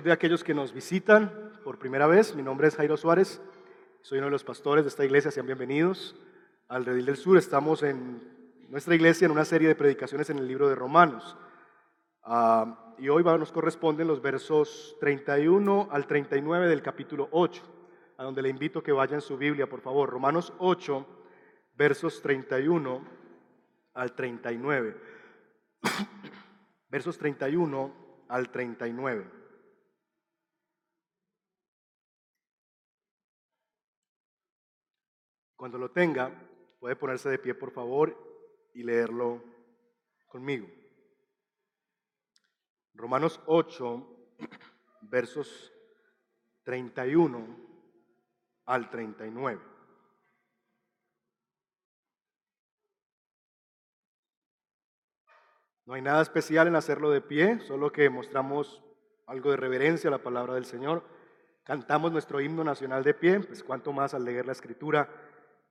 De aquellos que nos visitan por primera vez, mi nombre es Jairo Suárez, soy uno de los pastores de esta iglesia, sean bienvenidos al Redil del Sur. Estamos en nuestra iglesia en una serie de predicaciones en el libro de Romanos. Ah, y hoy nos corresponden los versos 31 al 39 del capítulo 8, a donde le invito a que vaya en su Biblia, por favor. Romanos 8, versos 31 al 39. versos 31 al 39. Cuando lo tenga, puede ponerse de pie, por favor, y leerlo conmigo. Romanos 8, versos 31 al 39. No hay nada especial en hacerlo de pie, solo que mostramos algo de reverencia a la palabra del Señor. Cantamos nuestro himno nacional de pie, pues cuanto más al leer la escritura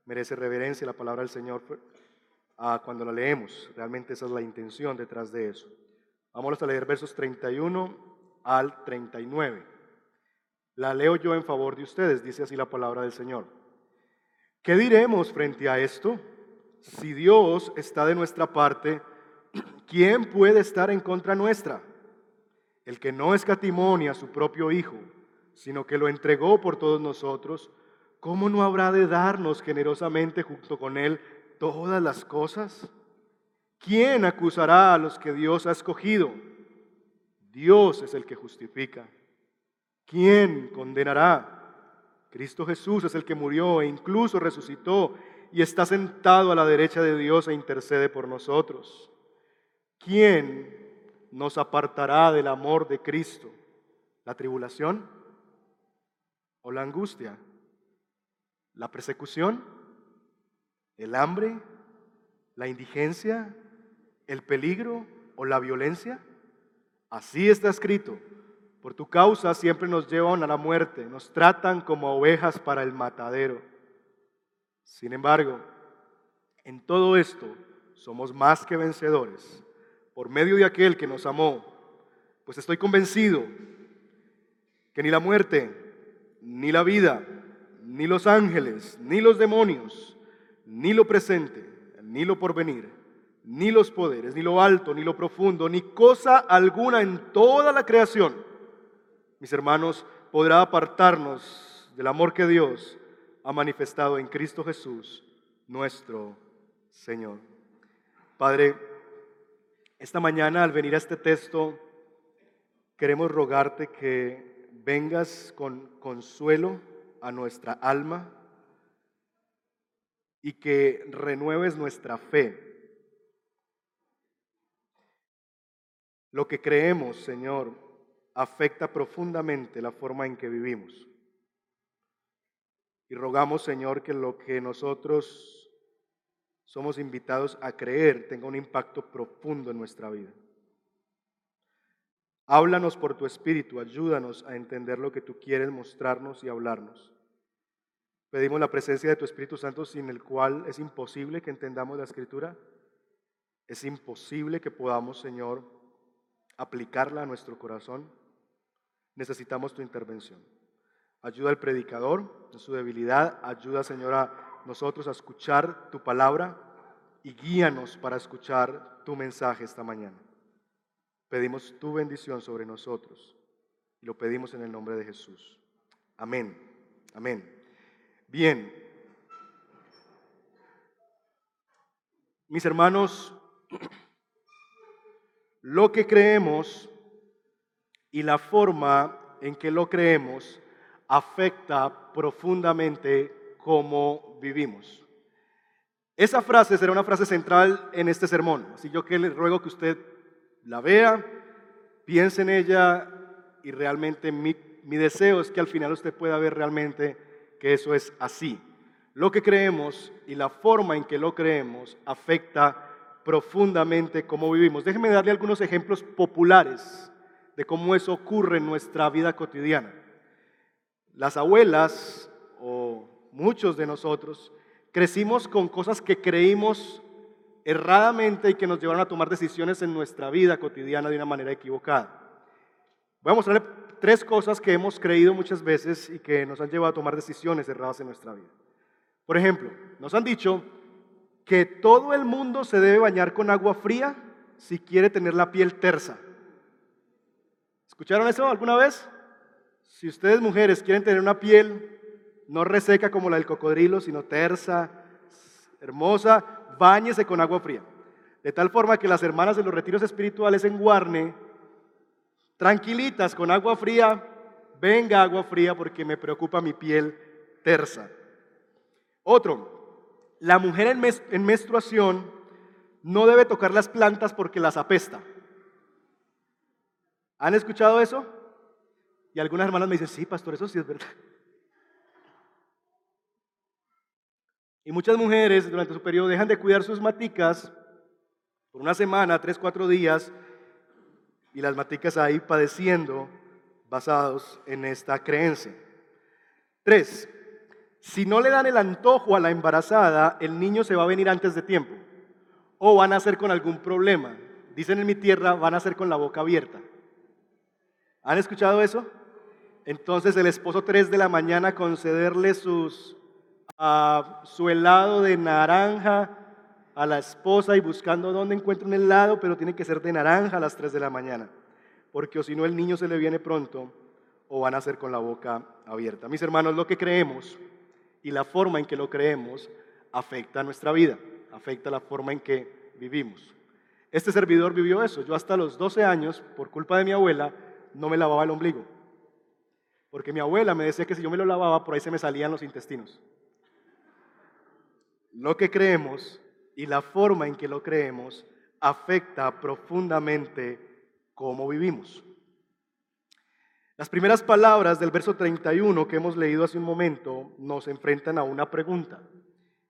merece reverencia la palabra del Señor ah, cuando la leemos. Realmente esa es la intención detrás de eso. Vamos a leer versos 31 al 39. La leo yo en favor de ustedes, dice así la palabra del Señor. ¿Qué diremos frente a esto? Si Dios está de nuestra parte, ¿quién puede estar en contra nuestra? El que no escatimonia a su propio Hijo, sino que lo entregó por todos nosotros, ¿cómo no habrá de darnos generosamente junto con Él todas las cosas? ¿Quién acusará a los que Dios ha escogido? Dios es el que justifica. ¿Quién condenará? Cristo Jesús es el que murió e incluso resucitó y está sentado a la derecha de Dios e intercede por nosotros. ¿quién nos apartará del amor de Cristo? ¿La tribulación o la angustia? ¿La persecución? ¿El hambre? ¿La indigencia? ¿El peligro o la violencia? Así está escrito. Por tu causa siempre nos llevan a la muerte, nos tratan como ovejas para el matadero. Sin embargo, en todo esto somos más que vencedores por medio de aquel que nos amó, pues estoy convencido que ni la muerte, ni la vida, ni los ángeles, ni los demonios, ni lo presente, ni lo porvenir, ni los poderes, ni lo alto, ni lo profundo, ni cosa alguna en toda la creación, mis hermanos, podrá apartarnos del amor que Dios ha manifestado en Cristo Jesús, nuestro Señor. Padre, esta mañana al venir a este texto, queremos rogarte que vengas con consuelo a nuestra alma y que renueves nuestra fe. Lo que creemos, Señor, afecta profundamente la forma en que vivimos. Y rogamos, Señor, que lo que nosotros somos invitados a creer tenga un impacto profundo en nuestra vida. Háblanos por tu Espíritu, ayúdanos a entender lo que tú quieres mostrarnos y hablarnos. Pedimos la presencia de tu Espíritu Santo sin el cual es imposible que entendamos la Escritura. Es imposible que podamos, Señor, aplicarla a nuestro corazón. Necesitamos tu intervención. Ayuda al predicador en su debilidad. Ayuda, Señor, a nosotros a escuchar tu palabra y guíanos para escuchar tu mensaje esta mañana. Pedimos tu bendición sobre nosotros y lo pedimos en el nombre de Jesús. Amén. Amén. Bien. Mis hermanos, lo que creemos y la forma en que lo creemos afecta profundamente cómo vivimos. Esa frase será una frase central en este sermón, así yo que le ruego que usted la vea, piense en ella y realmente mi, mi deseo es que al final usted pueda ver realmente que eso es así. Lo que creemos y la forma en que lo creemos afecta profundamente cómo vivimos. Déjeme darle algunos ejemplos populares de cómo eso ocurre en nuestra vida cotidiana. Las abuelas o muchos de nosotros, crecimos con cosas que creímos erradamente y que nos llevaron a tomar decisiones en nuestra vida cotidiana de una manera equivocada. Voy a mostrarle tres cosas que hemos creído muchas veces y que nos han llevado a tomar decisiones erradas en nuestra vida. Por ejemplo, nos han dicho que todo el mundo se debe bañar con agua fría si quiere tener la piel tersa. ¿Escucharon eso alguna vez? Si ustedes mujeres quieren tener una piel no reseca como la del cocodrilo, sino tersa, hermosa, báñese con agua fría. De tal forma que las hermanas de los retiros espirituales en Guarne, tranquilitas con agua fría, venga agua fría porque me preocupa mi piel tersa. Otro, la mujer en, en menstruación no debe tocar las plantas porque las apesta. ¿Han escuchado eso? Y algunas hermanas me dicen, sí, pastor, eso sí es verdad. Y muchas mujeres durante su periodo dejan de cuidar sus maticas por una semana, tres, cuatro días, y las maticas ahí padeciendo basados en esta creencia. Tres, si no le dan el antojo a la embarazada, el niño se va a venir antes de tiempo o van a nacer con algún problema. Dicen en mi tierra, van a nacer con la boca abierta. ¿Han escuchado eso? Entonces el esposo 3 de la mañana concederle sus, uh, su helado de naranja a la esposa y buscando dónde encuentra un helado, pero tiene que ser de naranja a las 3 de la mañana, porque o si no el niño se le viene pronto o van a ser con la boca abierta. Mis hermanos, lo que creemos y la forma en que lo creemos afecta nuestra vida, afecta la forma en que vivimos. Este servidor vivió eso. Yo hasta los 12 años, por culpa de mi abuela, no me lavaba el ombligo. Porque mi abuela me decía que si yo me lo lavaba, por ahí se me salían los intestinos. Lo que creemos y la forma en que lo creemos afecta profundamente cómo vivimos. Las primeras palabras del verso 31 que hemos leído hace un momento nos enfrentan a una pregunta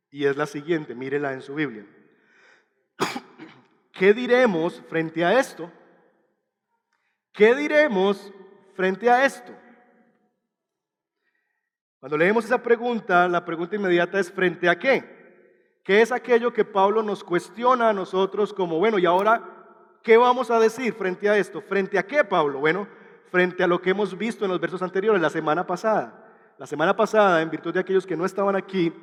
y es la siguiente, mírela en su Biblia. ¿Qué diremos frente a esto? ¿Qué diremos frente a esto? Cuando leemos esa pregunta, la pregunta inmediata es ¿frente a qué? ¿Qué es aquello que Pablo nos cuestiona a nosotros como, bueno, y ahora, ¿qué vamos a decir frente a esto? ¿Frente a qué, Pablo? Bueno, frente a lo que hemos visto en los versos anteriores, la semana pasada. La semana pasada, en virtud de aquellos que no estaban aquí,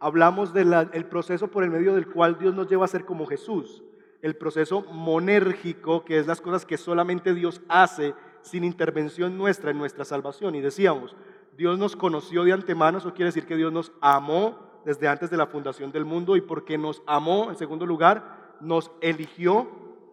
hablamos del proceso por el medio del cual Dios nos lleva a ser como Jesús. El proceso monérgico, que es las cosas que solamente Dios hace sin intervención nuestra en nuestra salvación. Y decíamos, Dios nos conoció de antemano, eso quiere decir que Dios nos amó desde antes de la fundación del mundo y porque nos amó, en segundo lugar, nos eligió,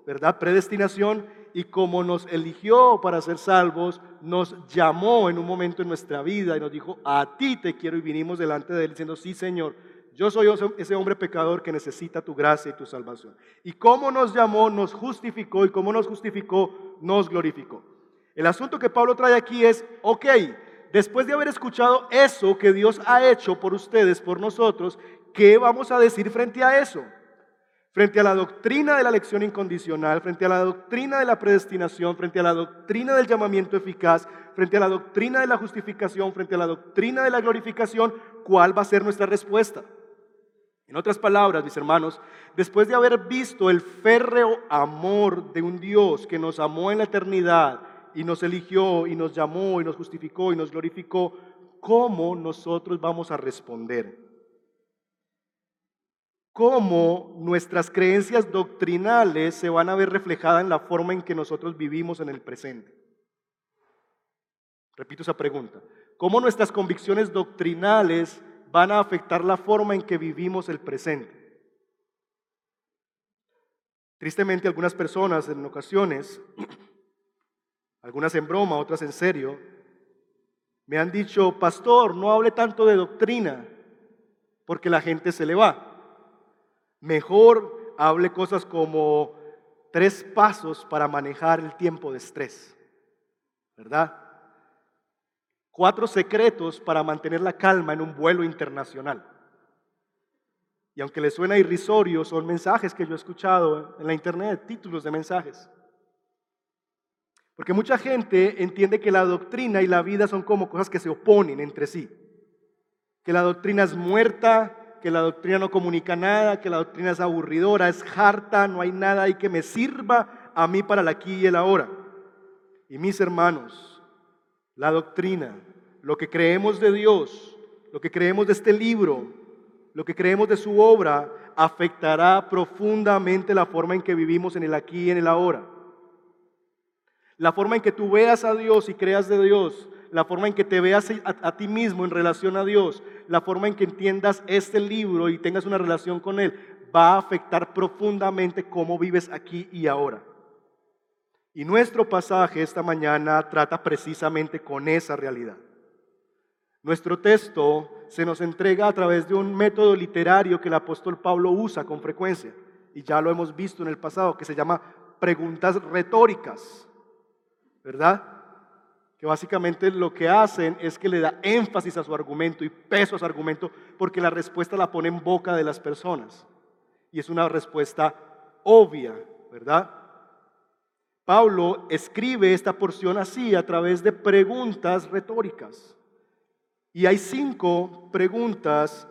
¿verdad? Predestinación y como nos eligió para ser salvos, nos llamó en un momento en nuestra vida y nos dijo, a ti te quiero y vinimos delante de él diciendo, sí Señor, yo soy ese hombre pecador que necesita tu gracia y tu salvación. Y cómo nos llamó, nos justificó y cómo nos justificó, nos glorificó. El asunto que Pablo trae aquí es, ok, después de haber escuchado eso que Dios ha hecho por ustedes, por nosotros, ¿qué vamos a decir frente a eso? Frente a la doctrina de la elección incondicional, frente a la doctrina de la predestinación, frente a la doctrina del llamamiento eficaz, frente a la doctrina de la justificación, frente a la doctrina de la glorificación, ¿cuál va a ser nuestra respuesta? En otras palabras, mis hermanos, después de haber visto el férreo amor de un Dios que nos amó en la eternidad, y nos eligió y nos llamó y nos justificó y nos glorificó, ¿cómo nosotros vamos a responder? ¿Cómo nuestras creencias doctrinales se van a ver reflejadas en la forma en que nosotros vivimos en el presente? Repito esa pregunta. ¿Cómo nuestras convicciones doctrinales van a afectar la forma en que vivimos el presente? Tristemente, algunas personas en ocasiones algunas en broma, otras en serio, me han dicho, pastor, no hable tanto de doctrina, porque la gente se le va. Mejor hable cosas como tres pasos para manejar el tiempo de estrés, ¿verdad? Cuatro secretos para mantener la calma en un vuelo internacional. Y aunque le suena irrisorio, son mensajes que yo he escuchado en la internet, títulos de mensajes. Porque mucha gente entiende que la doctrina y la vida son como cosas que se oponen entre sí. Que la doctrina es muerta, que la doctrina no comunica nada, que la doctrina es aburridora, es harta, no hay nada ahí que me sirva a mí para el aquí y el ahora. Y mis hermanos, la doctrina, lo que creemos de Dios, lo que creemos de este libro, lo que creemos de su obra, afectará profundamente la forma en que vivimos en el aquí y en el ahora. La forma en que tú veas a Dios y creas de Dios, la forma en que te veas a, ti mismo en relación a Dios, la forma en que entiendas este libro y tengas una relación con Él, va a afectar profundamente cómo vives aquí y ahora. Y nuestro pasaje esta mañana trata precisamente con esa realidad. Nuestro texto se nos entrega a través de un método literario que el apóstol Pablo usa con frecuencia, y ya lo hemos visto en el pasado, que se llama preguntas retóricas, ¿verdad? Que básicamente lo que hacen es que le da énfasis a su argumento y peso a su argumento, porque la respuesta la pone en boca de las personas. Y es una respuesta obvia, ¿verdad? Pablo escribe esta porción así a través de preguntas retóricas. Y hay cinco preguntas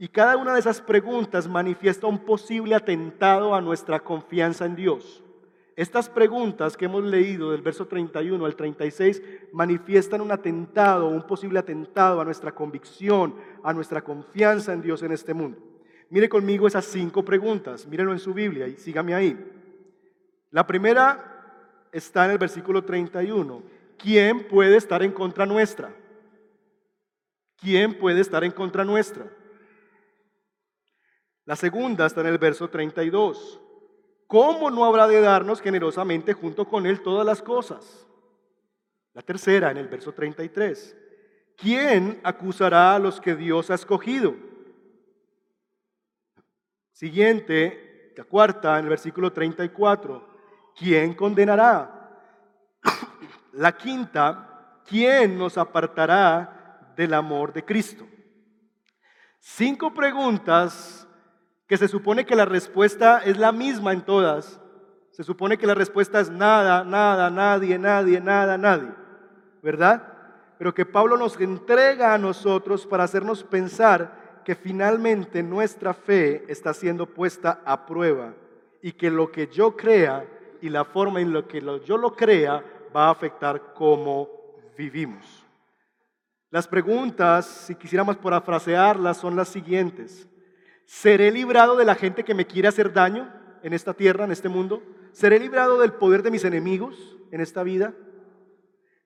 y cada una de esas preguntas manifiesta un posible atentado a nuestra confianza en Dios. Estas preguntas que hemos leído del verso 31 al 36 manifiestan un atentado, un posible atentado a nuestra convicción, a nuestra confianza en Dios en este mundo. Mire conmigo esas cinco preguntas, mírenlo en su Biblia y sígame ahí. La primera está en el versículo 31. ¿Quién puede estar en contra nuestra? ¿quién puede estar en contra nuestra? La segunda está en el verso 32. ¿Cómo no habrá de darnos generosamente junto con Él todas las cosas? La tercera en el verso 33. ¿Quién acusará a los que Dios ha escogido? Siguiente, la cuarta en el versículo 34. ¿Quién condenará? La quinta, ¿quién nos apartará del amor de Cristo. Cinco preguntas que se supone que la respuesta es la misma en todas. Se supone que la respuesta es nada, nada, nadie, nadie, nada, nadie. ¿Verdad? Pero que Pablo nos entrega a nosotros para hacernos pensar que finalmente nuestra fe está siendo puesta a prueba y que lo que yo crea y la forma en la que yo lo crea va a afectar cómo vivimos. Las preguntas, si quisiéramos parafrasearlas, son las siguientes. ¿Seré librado de la gente que me quiere hacer daño en esta tierra, en este mundo? ¿Seré librado del poder de mis enemigos en esta vida?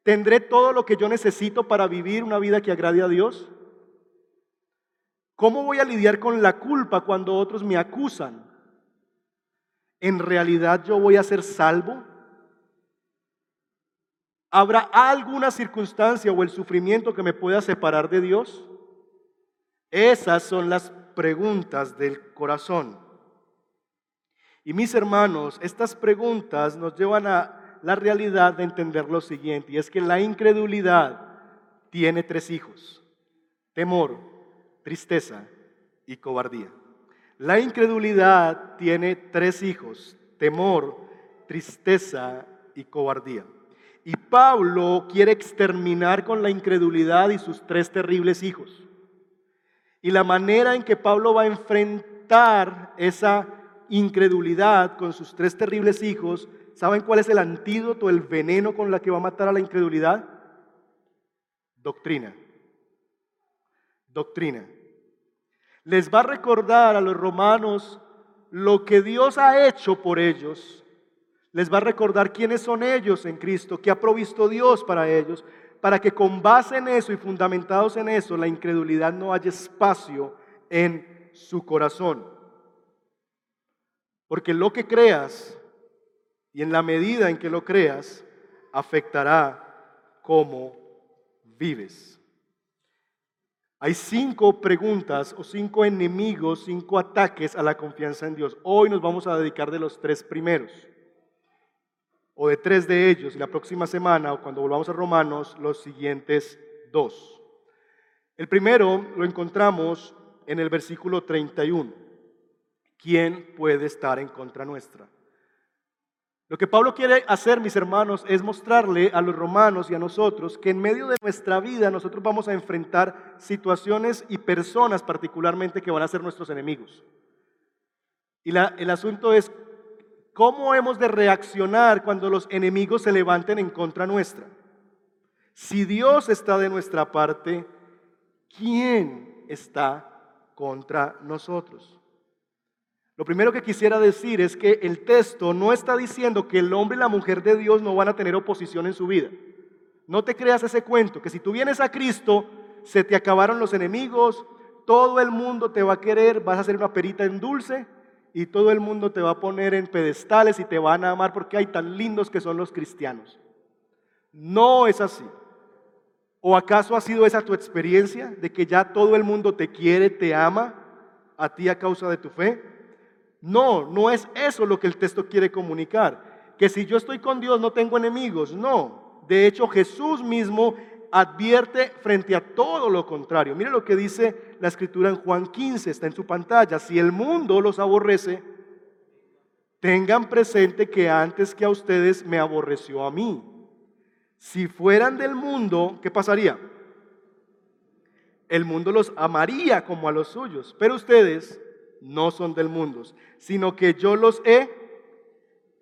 ¿Tendré todo lo que yo necesito para vivir una vida que agrade a Dios? ¿Cómo voy a lidiar con la culpa cuando otros me acusan? ¿En realidad yo voy a ser salvo? ¿Habrá alguna circunstancia o el sufrimiento que me pueda separar de Dios? Esas son las preguntas del corazón. Y mis hermanos, estas preguntas nos llevan a la realidad de entender lo siguiente, y es que la incredulidad tiene tres hijos, temor, tristeza y cobardía. La incredulidad tiene tres hijos, temor, tristeza y cobardía. Y Pablo quiere exterminar con la incredulidad y sus tres terribles hijos. Y la manera en que Pablo va a enfrentar esa incredulidad con sus tres terribles hijos, ¿saben cuál es el antídoto, el veneno con la que va a matar a la incredulidad? Doctrina. Doctrina. Les va a recordar a los romanos lo que Dios ha hecho por ellos les va a recordar quiénes son ellos en Cristo, qué ha provisto Dios para ellos, para que con base en eso y fundamentados en eso, la incredulidad no haya espacio en su corazón. Porque lo que creas, y en la medida en que lo creas, afectará cómo vives. Hay cinco preguntas o cinco enemigos, cinco ataques a la confianza en Dios. Hoy nos vamos a dedicar de los tres primeros o de tres de ellos y la próxima semana o cuando volvamos a Romanos los siguientes dos. El primero lo encontramos en el versículo 31. ¿Quién puede estar en contra nuestra? Lo que Pablo quiere hacer, mis hermanos, es mostrarle a los romanos y a nosotros que en medio de nuestra vida nosotros vamos a enfrentar situaciones y personas particularmente que van a ser nuestros enemigos. Y el asunto es ¿Cómo hemos de reaccionar cuando los enemigos se levanten en contra nuestra? Si Dios está de nuestra parte, ¿quién está contra nosotros? Lo primero que quisiera decir es que el texto no está diciendo que el hombre y la mujer de Dios no van a tener oposición en su vida. No te creas ese cuento, que si tú vienes a Cristo, se te acabaron los enemigos, todo el mundo te va a querer, vas a ser una perita en dulce y todo el mundo te va a poner en pedestales y te van a amar porque hay tan lindos que son los cristianos. No es así. ¿O acaso ha sido esa tu experiencia de que ya todo el mundo te quiere, te ama a ti a causa de tu fe? No, no es eso lo que el texto quiere comunicar. Que si yo estoy con Dios no tengo enemigos. No. De hecho, Jesús mismo advierte frente a todo lo contrario. Mire lo que dice la escritura en Juan 15, está en su pantalla. Si el mundo los aborrece, tengan presente que antes que a ustedes me aborreció a mí. Si fueran del mundo, ¿qué pasaría? El mundo los amaría como a los suyos, pero ustedes no son del mundo, sino que yo los he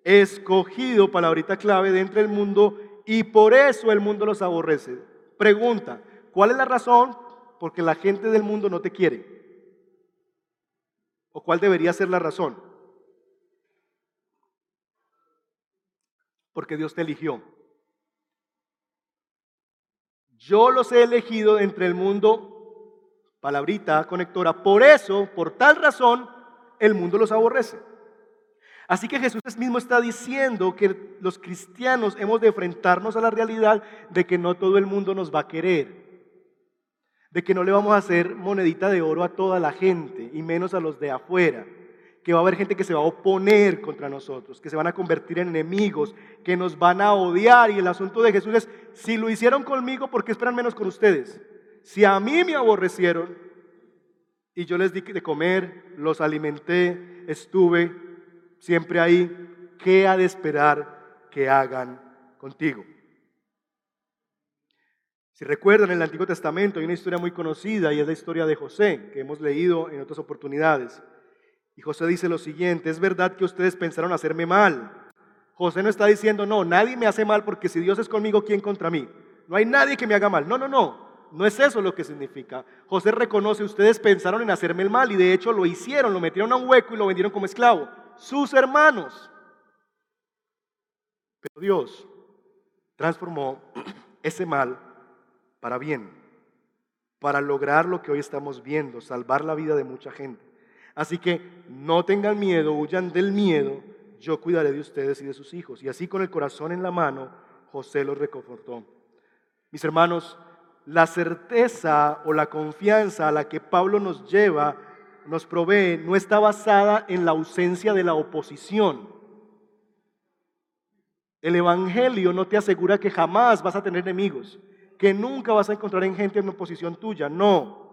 escogido, palabrita clave, de entre el mundo y por eso el mundo los aborrece. Pregunta, ¿cuál es la razón por que la gente del mundo no te quiere? ¿O cuál debería ser la razón? Porque Dios te eligió. Yo los he elegido entre el mundo, palabrita conectora, por eso, por tal razón, el mundo los aborrece. Así que Jesús mismo está diciendo que los cristianos hemos de enfrentarnos a la realidad de que no todo el mundo nos va a querer, de que no le vamos a hacer monedita de oro a toda la gente y menos a los de afuera, que va a haber gente que se va a oponer contra nosotros, que se van a convertir en enemigos, que nos van a odiar y el asunto de Jesús es, si lo hicieron conmigo, ¿por qué esperan menos con ustedes? Si a mí me aborrecieron y yo les di de comer, los alimenté, estuve siempre ahí, ¿qué ha de esperar que hagan contigo? Si recuerdan, en el Antiguo Testamento hay una historia muy conocida y es la historia de José, que hemos leído en otras oportunidades. Y José dice lo siguiente, es verdad que ustedes pensaron hacerme mal. José no está diciendo, no, nadie me hace mal porque si Dios es conmigo, ¿quién contra mí? No hay nadie que me haga mal. No, no, no. No es eso lo que significa. José reconoce, ustedes pensaron en hacerme el mal y de hecho lo hicieron, lo metieron a un hueco y lo vendieron como esclavo sus hermanos. Pero Dios transformó ese mal para bien, para lograr lo que hoy estamos viendo, salvar la vida de mucha gente. Así que no tengan miedo, huyan del miedo, yo cuidaré de ustedes y de sus hijos. Y así con el corazón en la mano, José los reconfortó. Mis hermanos, la certeza o la confianza a la que Pablo nos lleva nos provee no está basada en la ausencia de la oposición. El Evangelio no te asegura que jamás vas a tener enemigos, que nunca vas a encontrar en gente en oposición tuya. No.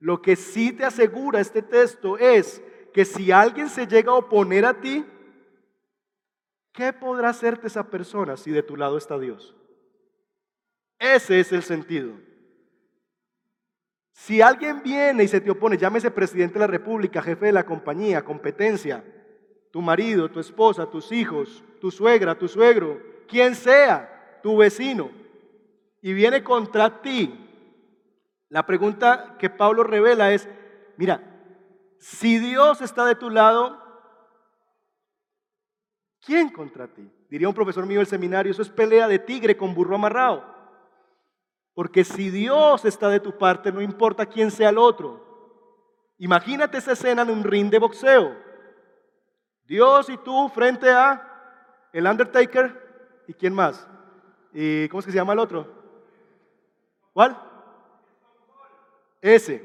Lo que sí te asegura este texto es que si alguien se llega a oponer a ti, ¿qué podrá hacerte esa persona si de tu lado está Dios? Ese es el sentido. Si alguien viene y se te opone, llámese presidente de la República, jefe de la compañía, competencia, tu marido, tu esposa, tus hijos, tu suegra, tu suegro, quien sea, tu vecino, y viene contra ti, la pregunta que Pablo revela es, mira, si Dios está de tu lado, ¿quién contra ti? Diría un profesor mío del seminario, eso es pelea de tigre con burro amarrado. Porque si Dios está de tu parte, no importa quién sea el otro. Imagínate esa escena en un ring de boxeo. Dios y tú frente a el Undertaker y quién más. ¿Y cómo es que se llama el otro? ¿Cuál? Ese.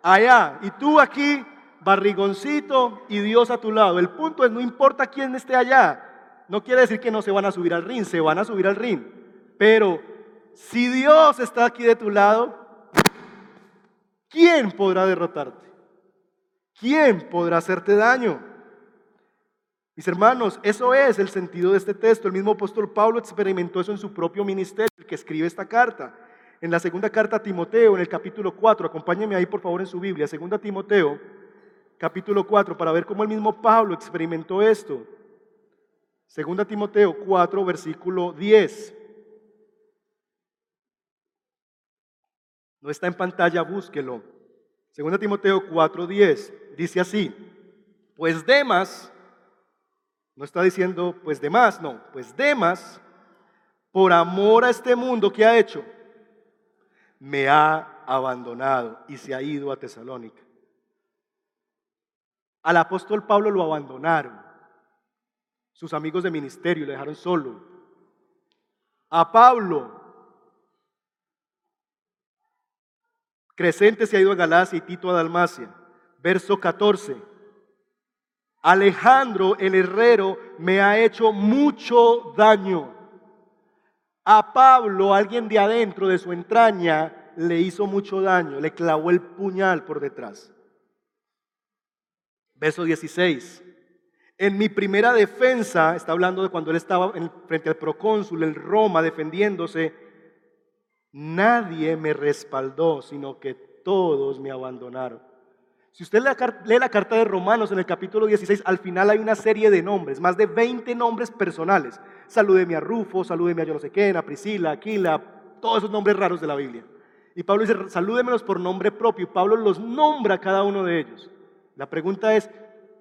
Allá. Y tú aquí, barrigoncito y Dios a tu lado. El punto es, no importa quién esté allá. No quiere decir que no se van a subir al ring, se van a subir al ring. Pero si Dios está aquí de tu lado, ¿quién podrá derrotarte? ¿Quién podrá hacerte daño? Mis hermanos, eso es el sentido de este texto. El mismo apóstol Pablo experimentó eso en su propio ministerio, el que escribe esta carta. En la segunda carta a Timoteo, en el capítulo 4, acompáñenme ahí por favor en su Biblia, segunda Timoteo, capítulo 4, para ver cómo el mismo Pablo experimentó esto. Segunda Timoteo 4, versículo 10. No está en pantalla, búsquelo. Segunda Timoteo 4, 10. Dice así, pues Demas, no está diciendo pues demás, no, pues Demas, por amor a este mundo que ha hecho, me ha abandonado y se ha ido a Tesalónica. Al apóstol Pablo lo abandonaron. Sus amigos de ministerio le dejaron solo. A Pablo, Crescente se ha ido a Galacia y Tito a Dalmacia. Verso 14. Alejandro el herrero me ha hecho mucho daño. A Pablo, alguien de adentro de su entraña, le hizo mucho daño, le clavó el puñal por detrás. Verso 16. En mi primera defensa, está hablando de cuando él estaba frente al procónsul en Roma defendiéndose, nadie me respaldó, sino que todos me abandonaron. Si usted lee la carta de Romanos en el capítulo 16, al final hay una serie de nombres, más de 20 nombres personales. Salúdeme a Rufo, salúdeme a yo no sé qué, a Priscila, Aquila, todos esos nombres raros de la Biblia. Y Pablo dice, salúdemelos por nombre propio. Pablo los nombra a cada uno de ellos. La pregunta es,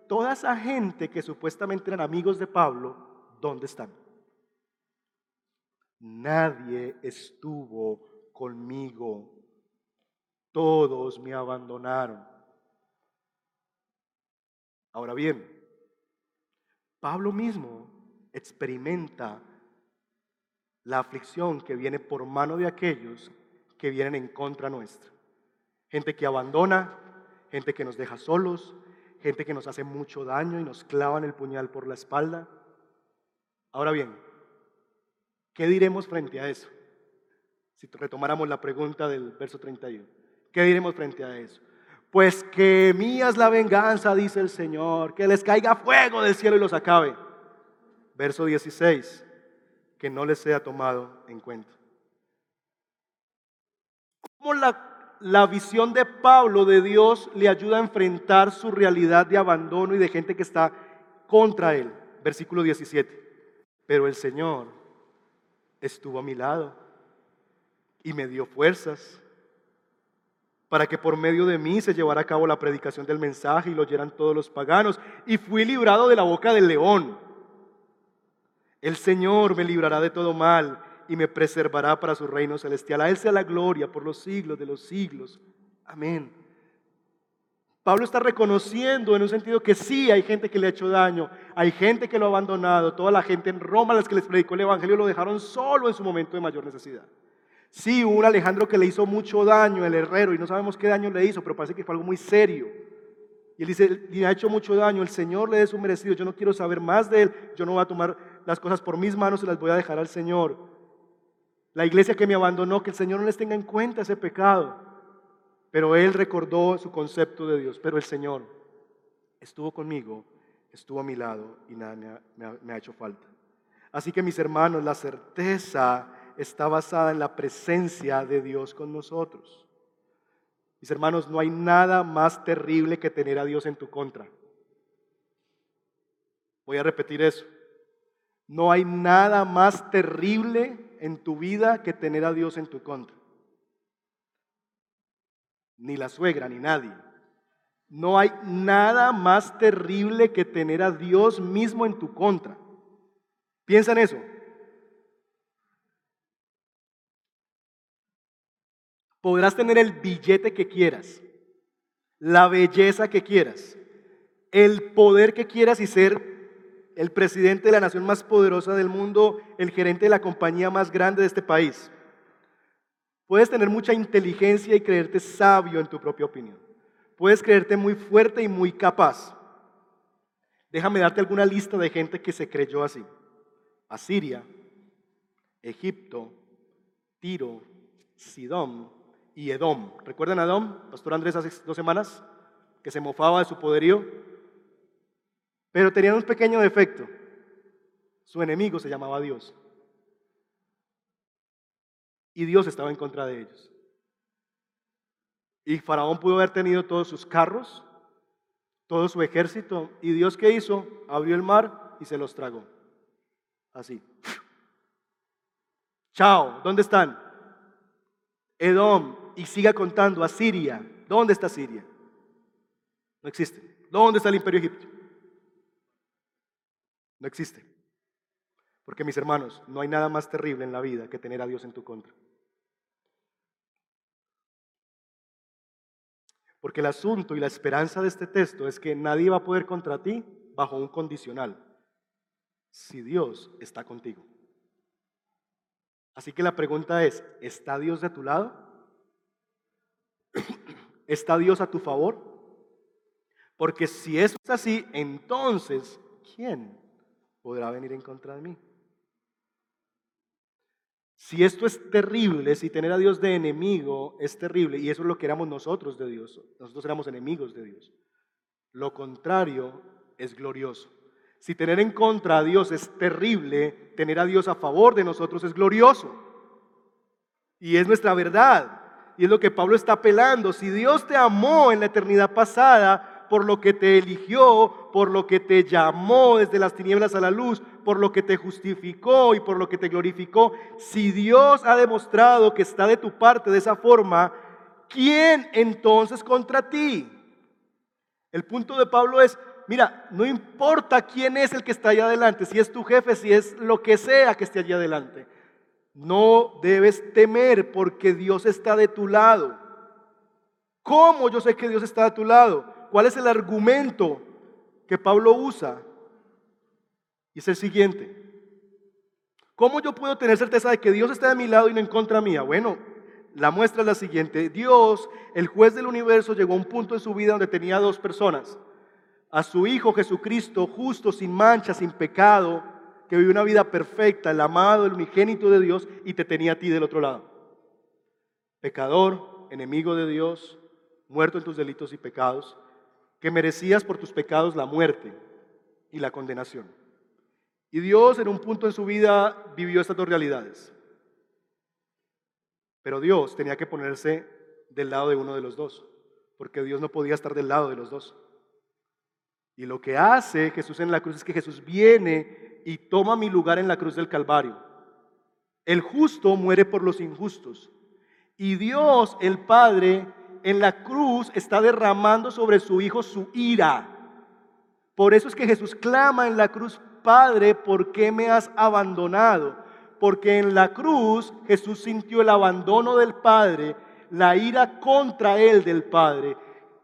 toda esa gente que supuestamente eran amigos de Pablo, ¿dónde están? Nadie estuvo conmigo. Todos me abandonaron. Ahora bien, Pablo mismo experimenta la aflicción que viene por mano de aquellos que vienen en contra nuestra. Gente que abandona, gente que nos deja solos, gente que nos hace mucho daño y nos clavan el puñal por la espalda. Ahora bien, ¿qué diremos frente a eso? Si retomáramos la pregunta del verso 31, ¿qué diremos frente a eso? Pues que mía es la venganza, dice el Señor, que les caiga fuego del cielo y los acabe. Verso 16, que no les sea tomado en cuenta. ¿Cómo la, la visión de Pablo de Dios le ayuda a enfrentar su realidad de abandono y de gente que está contra él? Versículo 17. Pero el Señor estuvo a mi lado y me dio fuerzas para que por medio de mí se llevara a cabo la predicación del mensaje y lo oyeran todos los paganos. Y fui librado de la boca del león. El Señor me librará de todo mal y me preservará para su reino celestial. A Él sea la gloria por los siglos de los siglos. Amén. Pablo está reconociendo en un sentido que sí hay gente que le ha hecho daño, hay gente que lo ha abandonado, toda la gente en Roma a las que les predicó el Evangelio lo dejaron solo en su momento de mayor necesidad. Sí, hubo un Alejandro que le hizo mucho daño, el herrero, y no sabemos qué daño le hizo, pero parece que fue algo muy serio. Y él dice, le ha hecho mucho daño, el Señor le dé su merecido, yo no quiero saber más de él, yo no voy a tomar las cosas por mis manos y las voy a dejar al Señor. La iglesia que me abandonó, que el Señor no les tenga en cuenta ese pecado. Pero él recordó su concepto de Dios, pero el Señor estuvo conmigo, estuvo a mi lado y nada me ha, me ha, hecho falta. Así que mis hermanos, la certeza está basada en la presencia de Dios con nosotros. Mis hermanos, no hay nada más terrible que tener a Dios en tu contra. Voy a repetir eso. No hay nada más terrible en tu vida que tener a Dios en tu contra. Ni la suegra, ni nadie. No hay nada más terrible que tener a Dios mismo en tu contra. Piensa en eso. Podrás tener el billete que quieras, la belleza que quieras, el poder que quieras y ser el presidente de la nación más poderosa del mundo, el gerente de la compañía más grande de este país. Puedes tener mucha inteligencia y creerte sabio en tu propia opinión. Puedes creerte muy fuerte y muy capaz. Déjame darte alguna lista de gente que se creyó así. Asiria, Egipto, Tiro, Sidón, y Edom. ¿Recuerdan a Edom, Pastor Andrés, hace dos semanas? Que se mofaba de su poderío. Pero tenían un pequeño defecto. Su enemigo se llamaba Dios. Y Dios estaba en contra de ellos. Y Faraón pudo haber tenido todos sus carros, todo su ejército. ¿Y Dios qué hizo? Abrió el mar y se los tragó. Así. Chao, ¿dónde están? Edom, y siga contando, a Siria. ¿Dónde está Siria? No existe. ¿Dónde está el imperio egipcio? No existe. Porque mis hermanos, no hay nada más terrible en la vida que tener a Dios en tu contra. Porque el asunto y la esperanza de este texto es que nadie va a poder contra ti bajo un condicional. Si Dios está contigo. Así que la pregunta es, ¿está Dios de tu lado? ¿Está Dios a tu favor? Porque si eso es así, entonces, ¿quién podrá venir en contra de mí? Si esto es terrible, si tener a Dios de enemigo es terrible, y eso es lo que éramos nosotros de Dios, nosotros éramos enemigos de Dios, lo contrario es glorioso. Si tener en contra a Dios es terrible, tener a Dios a favor de nosotros es glorioso. Y es nuestra verdad. Y es lo que Pablo está apelando. Si Dios te amó en la eternidad pasada, por lo que te eligió, por lo que te llamó desde las tinieblas a la luz, por lo que te justificó y por lo que te glorificó. Si Dios ha demostrado que está de tu parte de esa forma, ¿quién entonces contra ti? El punto de Pablo es, mira, no importa quién es el que está allá adelante, si es tu jefe, si es lo que sea que esté allá adelante. No debes temer porque Dios está de tu lado. ¿Cómo yo sé que Dios está de tu lado? ¿Cuál es el argumento que Pablo usa? Y es el siguiente. ¿Cómo yo puedo tener certeza de que Dios está de mi lado y no en contra mía? Bueno, la muestra es la siguiente. Dios, el juez del universo, llegó a un punto en su vida donde tenía dos personas. A su Hijo Jesucristo, justo, sin mancha, sin pecado, que vivió una vida perfecta, el amado, el unigénito de Dios, y te tenía a ti del otro lado. Pecador, enemigo de Dios, muerto en tus delitos y pecados, que merecías por tus pecados la muerte y la condenación. Y Dios en un punto en su vida vivió estas dos realidades. Pero Dios tenía que ponerse del lado de uno de los dos, porque Dios no podía estar del lado de los dos. Y lo que hace Jesús en la cruz es que Jesús viene y toma mi lugar en la cruz del Calvario. El justo muere por los injustos. Y Dios, el Padre, en la cruz está derramando sobre su Hijo su ira. Por eso es que Jesús clama en la cruz, Padre, ¿por qué me has abandonado? Porque en la cruz Jesús sintió el abandono del Padre, la ira contra él del Padre.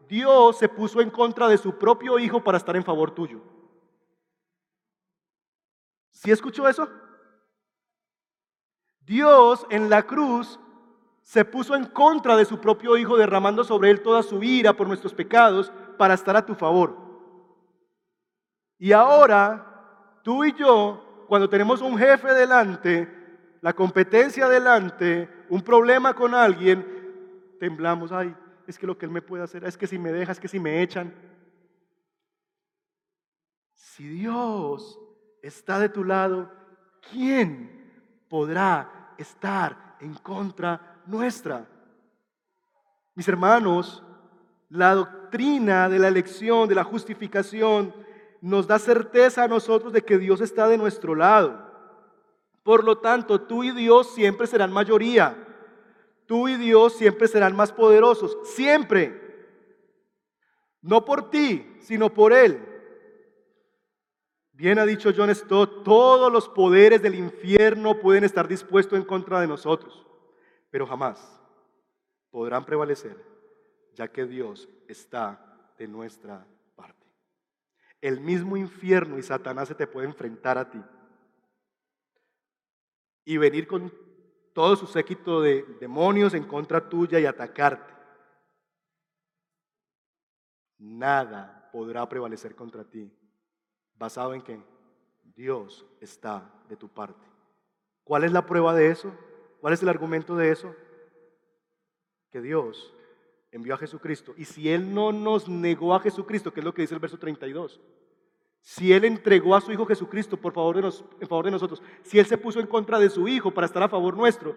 Dios se puso en contra de su propio Hijo para estar en favor tuyo. ¿Sí escuchó eso? Dios en la cruz se puso en contra de su propio Hijo, derramando sobre él toda su ira por nuestros pecados para estar a tu favor. Y ahora, tú y yo, cuando tenemos un jefe delante, la competencia delante, un problema con alguien, temblamos, ay, es que lo que él me puede hacer, es que si me deja, es que si me echan. Si Dios está de tu lado, ¿quién podrá estar en contra nuestra. Mis hermanos, la doctrina de la elección, de la justificación, nos da certeza a nosotros de que Dios está de nuestro lado. Por lo tanto, tú y Dios siempre serán mayoría. Tú y Dios siempre serán más poderosos. Siempre. No por ti, sino por Él. Bien ha dicho John Stott, todos los poderes del infierno pueden estar dispuestos en contra de nosotros pero jamás podrán prevalecer, ya que Dios está de nuestra parte. El mismo infierno y Satanás se te puede enfrentar a ti y venir con todo su séquito de demonios en contra tuya y atacarte. Nada podrá prevalecer contra ti, basado en que Dios está de tu parte. ¿Cuál es la prueba de eso? ¿Cuál es el argumento de eso? Que Dios envió a Jesucristo. Y si Él no nos negó a Jesucristo, que es lo que dice el verso 32, si Él entregó a su Hijo Jesucristo por favor de en favor de nosotros, si Él se puso en contra de su Hijo para estar a favor nuestro,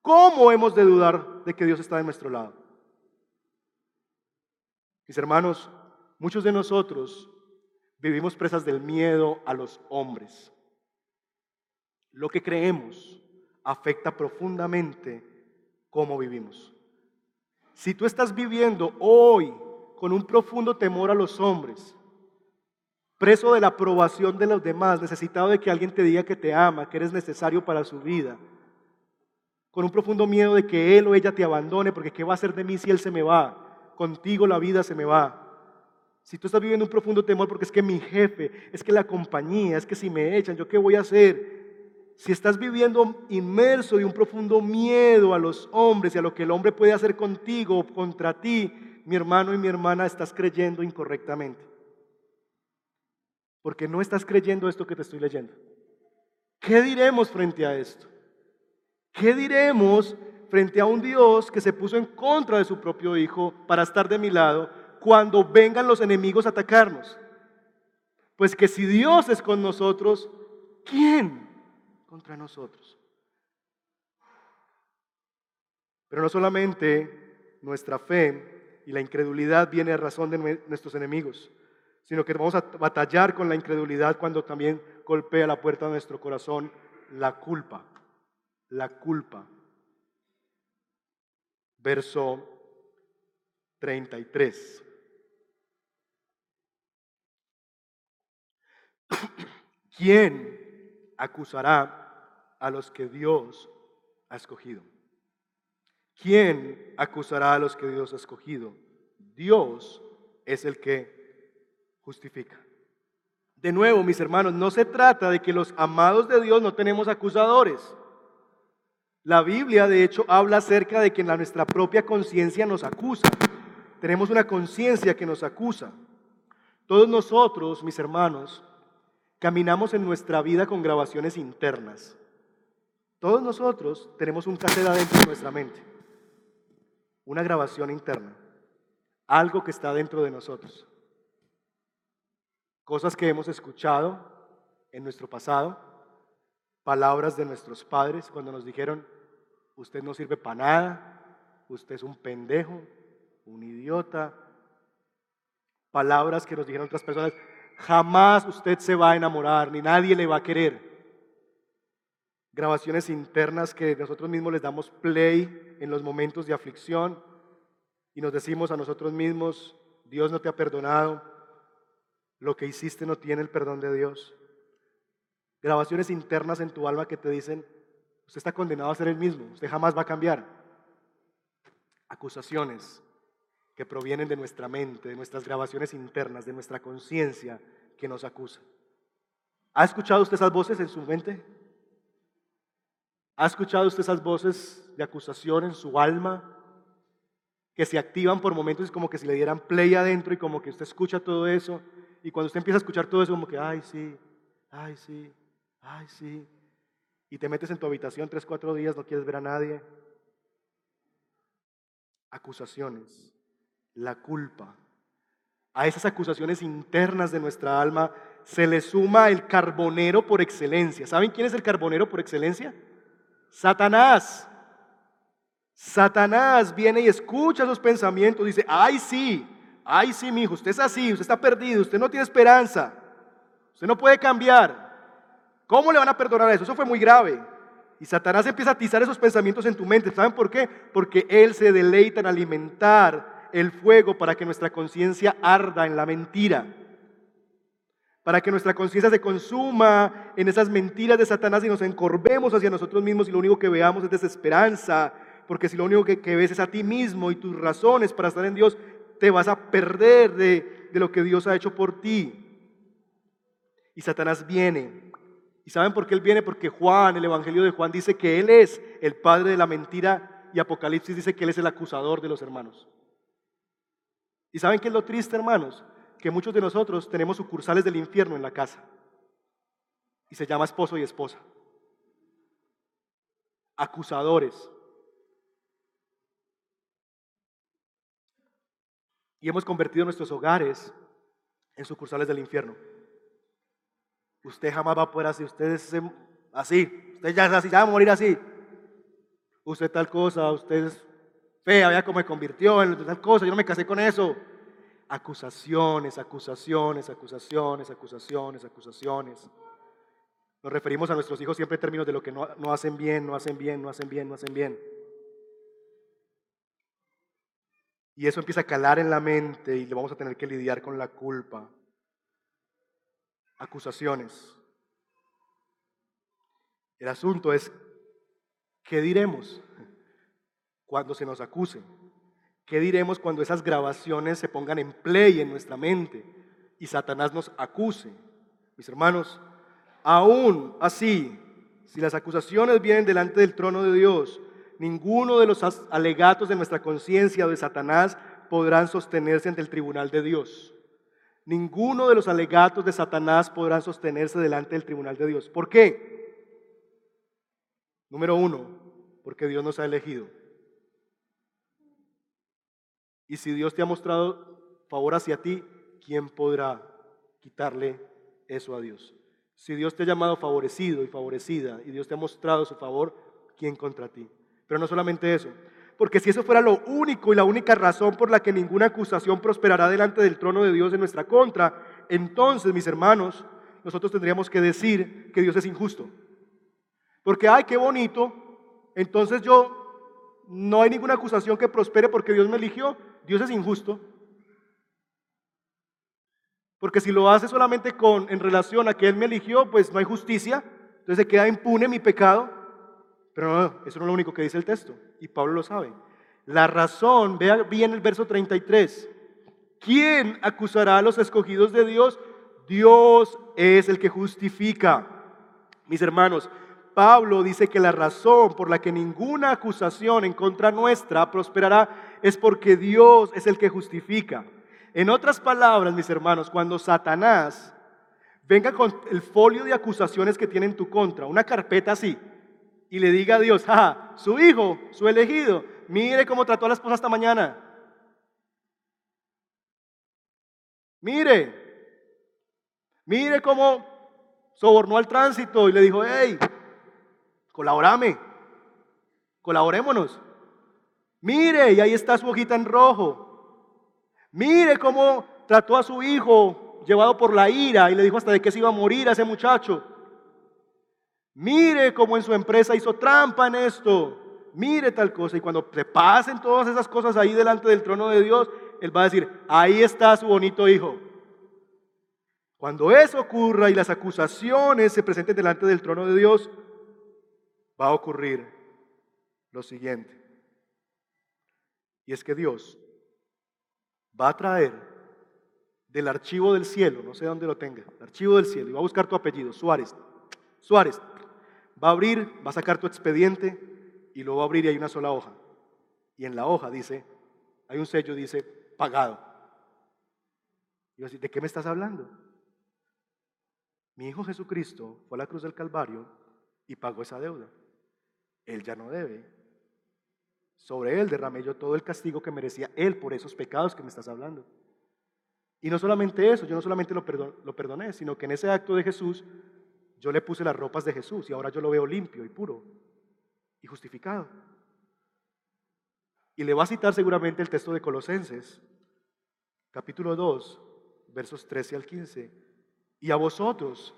¿cómo hemos de dudar de que Dios está de nuestro lado? Mis hermanos, muchos de nosotros vivimos presas del miedo a los hombres. Lo que creemos afecta profundamente cómo vivimos. Si tú estás viviendo hoy con un profundo temor a los hombres, preso de la aprobación de los demás, necesitado de que alguien te diga que te ama, que eres necesario para su vida, con un profundo miedo de que él o ella te abandone, porque ¿qué va a hacer de mí si él se me va? Contigo la vida se me va. Si tú estás viviendo un profundo temor porque es que mi jefe, es que la compañía, es que si me echan, ¿yo qué voy a hacer? Si estás viviendo inmerso de un profundo miedo a los hombres y a lo que el hombre puede hacer contigo o contra ti, mi hermano y mi hermana, estás creyendo incorrectamente. Porque no estás creyendo esto que te estoy leyendo. ¿Qué diremos frente a esto? ¿Qué diremos frente a un Dios que se puso en contra de su propio Hijo para estar de mi lado cuando vengan los enemigos a atacarnos? Pues que si Dios es con nosotros, ¿quién contra nosotros? Pero no solamente nuestra fe y la incredulidad viene a razón de nuestros enemigos, sino que vamos a batallar con la incredulidad cuando también golpea la puerta de nuestro corazón la culpa, la culpa. Verso 33. ¿Quién acusará a los que Dios ha escogido? ¿Quién acusará a los que Dios ha escogido? Dios es el que justifica. De nuevo, mis hermanos, no se trata de que los amados de Dios no tenemos acusadores. La Biblia, de hecho, habla acerca de que nuestra propia conciencia nos acusa. Tenemos una conciencia que nos acusa. Todos nosotros, mis hermanos, Caminamos en nuestra vida con grabaciones internas. Todos nosotros tenemos un cassette adentro de nuestra mente, una grabación interna, algo que está dentro de nosotros. Cosas que hemos escuchado en nuestro pasado, palabras de nuestros padres cuando nos dijeron, usted no sirve para nada, usted es un pendejo, un idiota. Palabras que nos dijeron otras personas, jamás usted se va a enamorar, ni nadie le va a querer. Grabaciones internas que nosotros mismos les damos play en los momentos de aflicción y nos decimos a nosotros mismos, Dios no te ha perdonado, lo que hiciste no tiene el perdón de Dios. Grabaciones internas en tu alma que te dicen, usted está condenado a ser el mismo, usted jamás va a cambiar. Acusaciones, que provienen de nuestra mente, de nuestras grabaciones internas, de nuestra conciencia que nos acusa. ¿Ha escuchado usted esas voces en su mente? ¿Ha escuchado usted esas voces de acusación en su alma que se activan por momentos como que si le dieran play adentro y como que usted escucha todo eso y cuando usted empieza a escuchar todo eso como que, ay sí, ay sí, ay sí, y te metes en tu habitación tres, cuatro días, no quieres ver a nadie? Acusaciones la culpa. A esas acusaciones internas de nuestra alma se le suma el carbonero por excelencia. ¿Saben quién es el carbonero por excelencia? Satanás. Satanás viene y escucha esos pensamientos, dice, ay sí, ay sí, mi hijo, usted es así, usted está perdido, usted no tiene esperanza, usted no puede cambiar. ¿Cómo le van a perdonar eso? Eso fue muy grave. Y Satanás empieza a atizar esos pensamientos en tu mente. ¿Saben por qué? Porque él se deleita en alimentar el fuego para que nuestra conciencia arda en la mentira, para que nuestra conciencia se consuma en esas mentiras de Satanás y nos encorvemos hacia nosotros mismos y lo único que veamos es desesperanza, porque si lo único que, ves es a ti mismo y tus razones para estar en Dios, te vas a perder de, de lo que Dios ha hecho por ti. Y Satanás viene. ¿Y saben por qué él viene? Porque Juan, el Evangelio de Juan, dice que él es el padre de la mentira y Apocalipsis dice que él es el acusador de los hermanos. ¿Y saben qué es lo triste, hermanos? Que muchos de nosotros tenemos sucursales del infierno en la casa. Y se llama esposo y esposa. Acusadores. Y hemos convertido nuestros hogares en sucursales del infierno. Usted jamás va a poder así, usted es así, usted ya es así, ya va a morir así. Usted tal cosa, usted es fea, vea cómo me convirtió en tal cosa, yo no me casé con eso. Acusaciones, acusaciones, acusaciones, acusaciones, acusaciones. Nos referimos a nuestros hijos siempre en términos de lo que no, no hacen bien, no hacen bien, no hacen bien, no hacen bien. Y eso empieza a calar en la mente y le vamos a tener que lidiar con la culpa. Acusaciones. El asunto es, ¿qué diremos cuando se nos acuse? ¿Qué diremos cuando esas grabaciones se pongan en play en nuestra mente y Satanás nos acuse? Mis hermanos, aún así, si las acusaciones vienen delante del trono de Dios, ninguno de los alegatos de nuestra conciencia o de Satanás podrán sostenerse ante el tribunal de Dios. Ninguno de los alegatos de Satanás podrán sostenerse delante del tribunal de Dios. ¿Por qué? Número uno, porque Dios nos ha elegido. Y si Dios te ha mostrado favor hacia ti, ¿quién podrá quitarle eso a Dios? Si Dios te ha llamado favorecido y favorecida y Dios te ha mostrado su favor, ¿quién contra ti? Pero no solamente eso, porque si eso fuera lo único y la única razón por la que ninguna acusación prosperará delante del trono de Dios en nuestra contra, entonces, mis hermanos, nosotros tendríamos que decir que Dios es injusto. Porque, ay, qué bonito. Entonces yo, no hay ninguna acusación que prospere porque Dios me eligió. Dios es injusto. Porque si lo hace solamente con, en relación a que Él me eligió, pues no hay justicia. Entonces se queda impune mi pecado. Pero no, eso no es lo único que dice el texto. Y Pablo lo sabe. La razón, vea bien el verso 33. ¿Quién acusará a los escogidos de Dios? Dios es el que justifica. Mis hermanos, Pablo dice que la razón por la que ninguna acusación en contra nuestra prosperará es porque Dios es el que justifica. En otras palabras, mis hermanos, cuando Satanás venga con el folio de acusaciones que tiene en tu contra, una carpeta así, y le diga a Dios, ah, su hijo, su elegido, mire cómo trató a la esposa esta mañana. Mire, mire cómo sobornó al tránsito y le dijo, hey, Colaborame. Colaborémonos. Mire, y ahí está su hojita en rojo. Mire cómo trató a su hijo llevado por la ira y le dijo hasta de que se iba a morir a ese muchacho. Mire cómo en su empresa hizo trampa en esto. Mire tal cosa. Y cuando se pasen todas esas cosas ahí delante del trono de Dios, Él va a decir, ahí está su bonito hijo. Cuando eso ocurra y las acusaciones se presenten delante del trono de Dios, va a ocurrir lo siguiente. Y es que Dios va a traer del archivo del cielo, no sé dónde lo tenga, el archivo del cielo, y va a buscar tu apellido, Suárez. Suárez, va a abrir, va a sacar tu expediente y lo va a abrir y hay una sola hoja. Y en la hoja dice, hay un sello, dice, pagado. Y yo así, ¿de qué me estás hablando? Mi Hijo Jesucristo fue a la cruz del Calvario y pagó esa deuda. Él ya no debe. Sobre Él derramé yo todo el castigo que merecía Él por esos pecados que me estás hablando. Y no solamente eso, yo no solamente lo, lo perdoné, sino que en ese acto de Jesús yo le puse las ropas de Jesús y ahora yo lo veo limpio y puro y justificado. Y le va a citar seguramente el texto de Colosenses, capítulo 2, versos 13 al 15. Y a vosotros,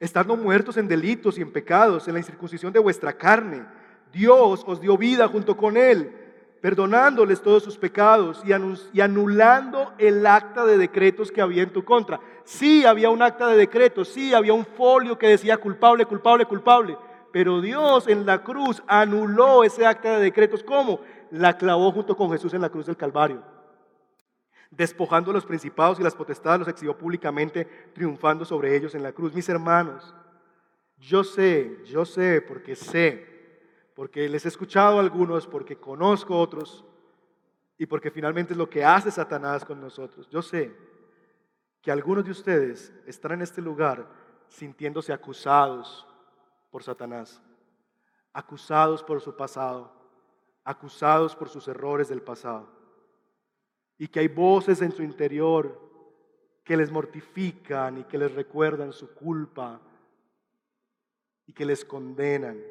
estando muertos en delitos y en pecados, en la incircuncisión de vuestra carne. Dios os dio vida junto con Él, perdonándoles todos sus pecados y anulando el acta de decretos que había en tu contra. Sí había un acta de decretos, sí había un folio que decía culpable, culpable, culpable, pero Dios en la cruz anuló ese acta de decretos. ¿Cómo? La clavó junto con Jesús en la cruz del Calvario despojando a los principados y las potestades, los exhibió públicamente, triunfando sobre ellos en la cruz. Mis hermanos, yo sé, yo sé, porque sé, porque les he escuchado a algunos, porque conozco a otros, y porque finalmente es lo que hace Satanás con nosotros. Yo sé que algunos de ustedes están en este lugar sintiéndose acusados por Satanás, acusados por su pasado, acusados por sus errores del pasado y que hay voces en su interior que les mortifican y que les recuerdan su culpa y que les condenan.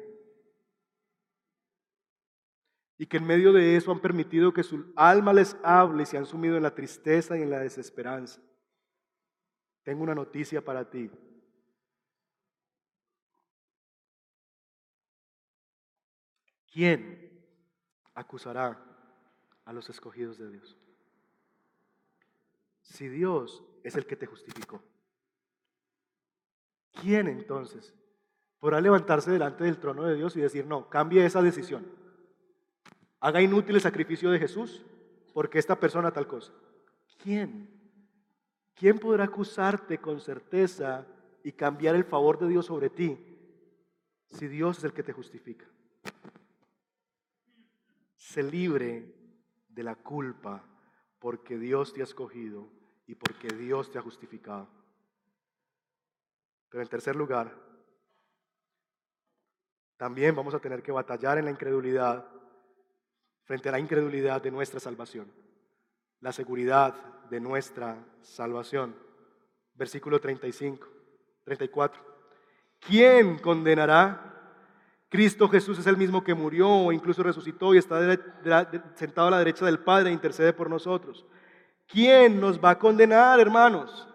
Y que en medio de eso han permitido que su alma les hable y se han sumido en la tristeza y en la desesperanza. Tengo una noticia para ti. ¿Quién acusará a los escogidos de Dios? Si Dios es el que te justificó, ¿quién entonces podrá levantarse delante del trono de Dios y decir, no, cambie esa decisión? Haga inútil el sacrificio de Jesús porque esta persona tal cosa. ¿Quién? ¿Quién podrá acusarte con certeza y cambiar el favor de Dios sobre ti si Dios es el que te justifica? Se libre de la culpa porque Dios te ha escogido y porque Dios te ha justificado. Pero en tercer lugar, también vamos a tener que batallar en la incredulidad frente a la incredulidad de nuestra salvación, la seguridad de nuestra salvación. Versículo 35, 34. ¿Quién condenará? Cristo Jesús es el mismo que murió, incluso resucitó y está sentado a la derecha del Padre e intercede por nosotros. ¿Quién nos va a condenar, hermanos?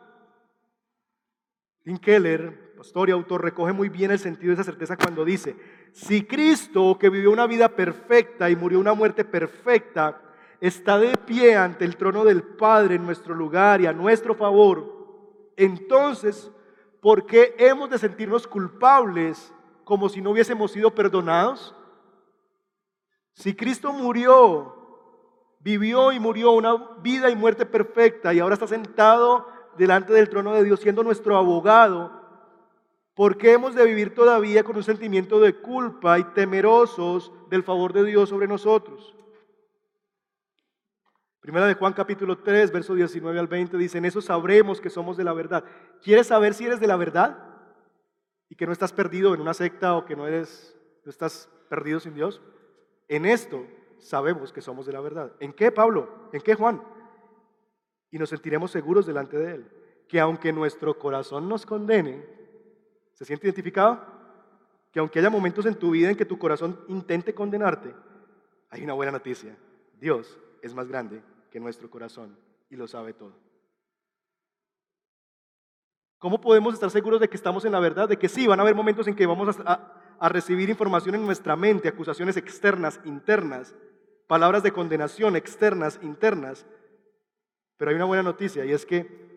Tim Keller, pastor y autor, recoge muy bien el sentido de esa certeza cuando dice, si Cristo, que vivió una vida perfecta y murió una muerte perfecta, está de pie ante el trono del Padre en nuestro lugar y a nuestro favor, entonces, ¿por qué hemos de sentirnos culpables como si no hubiésemos sido perdonados? Si Cristo murió, vivió y murió una vida y muerte perfecta y ahora está sentado delante del trono de Dios siendo nuestro abogado, ¿por qué hemos de vivir todavía con un sentimiento de culpa y temerosos del favor de Dios sobre nosotros? Primera de Juan capítulo 3, verso 19 al 20 dice, en eso sabremos que somos de la verdad. ¿Quieres saber si eres de la verdad? Y que no estás perdido en una secta o que no eres, no estás perdido sin Dios. En esto sabemos que somos de la verdad. ¿En qué, Pablo? ¿En qué, Juan? Y nos sentiremos seguros delante de Él. Que aunque nuestro corazón nos condene, ¿se siente identificado? Que aunque haya momentos en tu vida en que tu corazón intente condenarte, hay una buena noticia. Dios es más grande que nuestro corazón y lo sabe todo. ¿Cómo podemos estar seguros de que estamos en la verdad? De que sí, van a haber momentos en que vamos a, a recibir información en nuestra mente, acusaciones externas, internas, palabras de condenación externas, internas. Pero hay una buena noticia y es que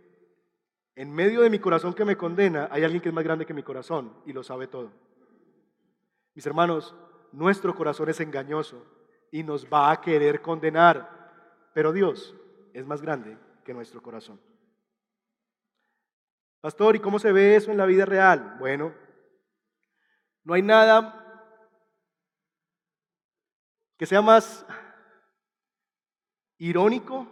en medio de mi corazón que me condena hay alguien que es más grande que mi corazón y lo sabe todo. Mis hermanos, nuestro corazón es engañoso y nos va a querer condenar, pero Dios es más grande que nuestro corazón. Pastor, ¿y cómo se ve eso en la vida real? Bueno, no hay nada que sea más irónico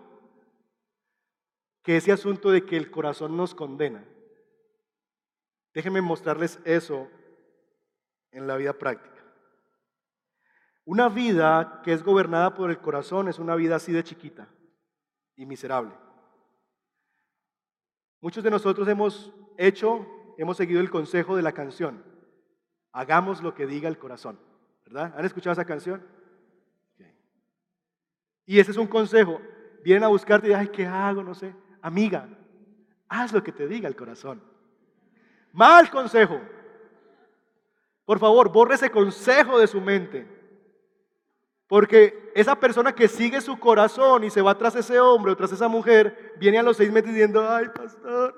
que ese asunto de que el corazón nos condena. Déjenme mostrarles eso en la vida práctica. Una vida que es gobernada por el corazón es una vida así de chiquita y miserable. Muchos de nosotros hemos hecho, hemos seguido el consejo de la canción. Hagamos lo que diga el corazón. ¿Verdad? ¿Han escuchado esa canción? Y ese es un consejo. Vienen a buscarte y dicen, ay, ¿qué hago? No sé. Amiga, haz lo que te diga el corazón. Mal consejo. Por favor, borre ese consejo de su mente. Porque esa persona que sigue su corazón y se va tras ese hombre o tras esa mujer, viene a los seis meses diciendo, ay, pastor,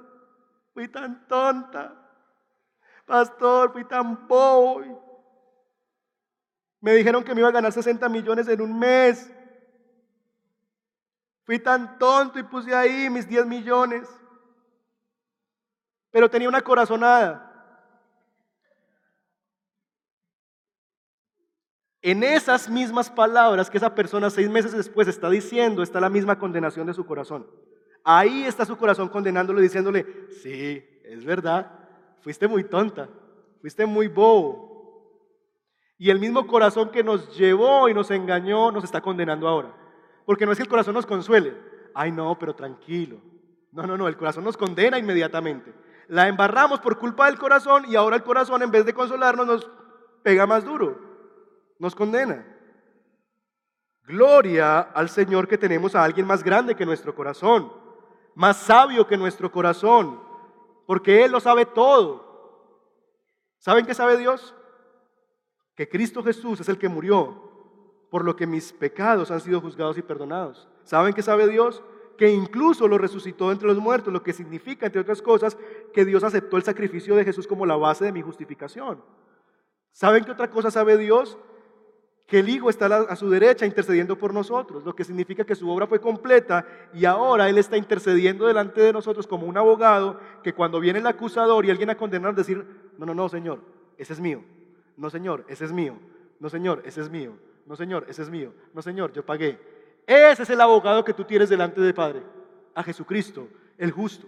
fui tan tonta. Pastor, fui tan bobo. Me dijeron que me iba a ganar 60 millones en un mes. Fui tan tonto y puse ahí mis 10 millones. Pero tenía una corazonada. En esas mismas palabras que esa persona seis meses después está diciendo, está la misma condenación de su corazón. Ahí está su corazón condenándole, diciéndole, sí, es verdad, fuiste muy tonta, fuiste muy bobo. Y el mismo corazón que nos llevó y nos engañó nos está condenando ahora. Porque no es que el corazón nos consuele. Ay, no, pero tranquilo. No, no, no, el corazón nos condena inmediatamente. La embarramos por culpa del corazón y ahora el corazón en vez de consolarnos nos pega más duro. Nos condena. Gloria al Señor que tenemos a alguien más grande que nuestro corazón, más sabio que nuestro corazón, porque Él lo sabe todo. ¿Saben qué sabe Dios? que Cristo Jesús es el que murió, por lo que mis pecados han sido juzgados y perdonados. ¿Saben qué sabe Dios? Que incluso lo resucitó entre los muertos, lo que significa, entre otras cosas, que Dios aceptó el sacrificio de Jesús como la base de mi justificación. ¿Saben qué otra cosa sabe Dios? Que el Hijo está a su derecha intercediendo por nosotros, lo que significa que su obra fue completa y ahora Él está intercediendo delante de nosotros como un abogado que cuando viene el acusador y alguien a condenar, decir, no, no, no, Señor, ese es mío. No, Señor, ese es mío. No, Señor, ese es mío. No, Señor, ese es mío. No, Señor, yo pagué. Ese es el abogado que tú tienes delante de Padre, a Jesucristo, el justo.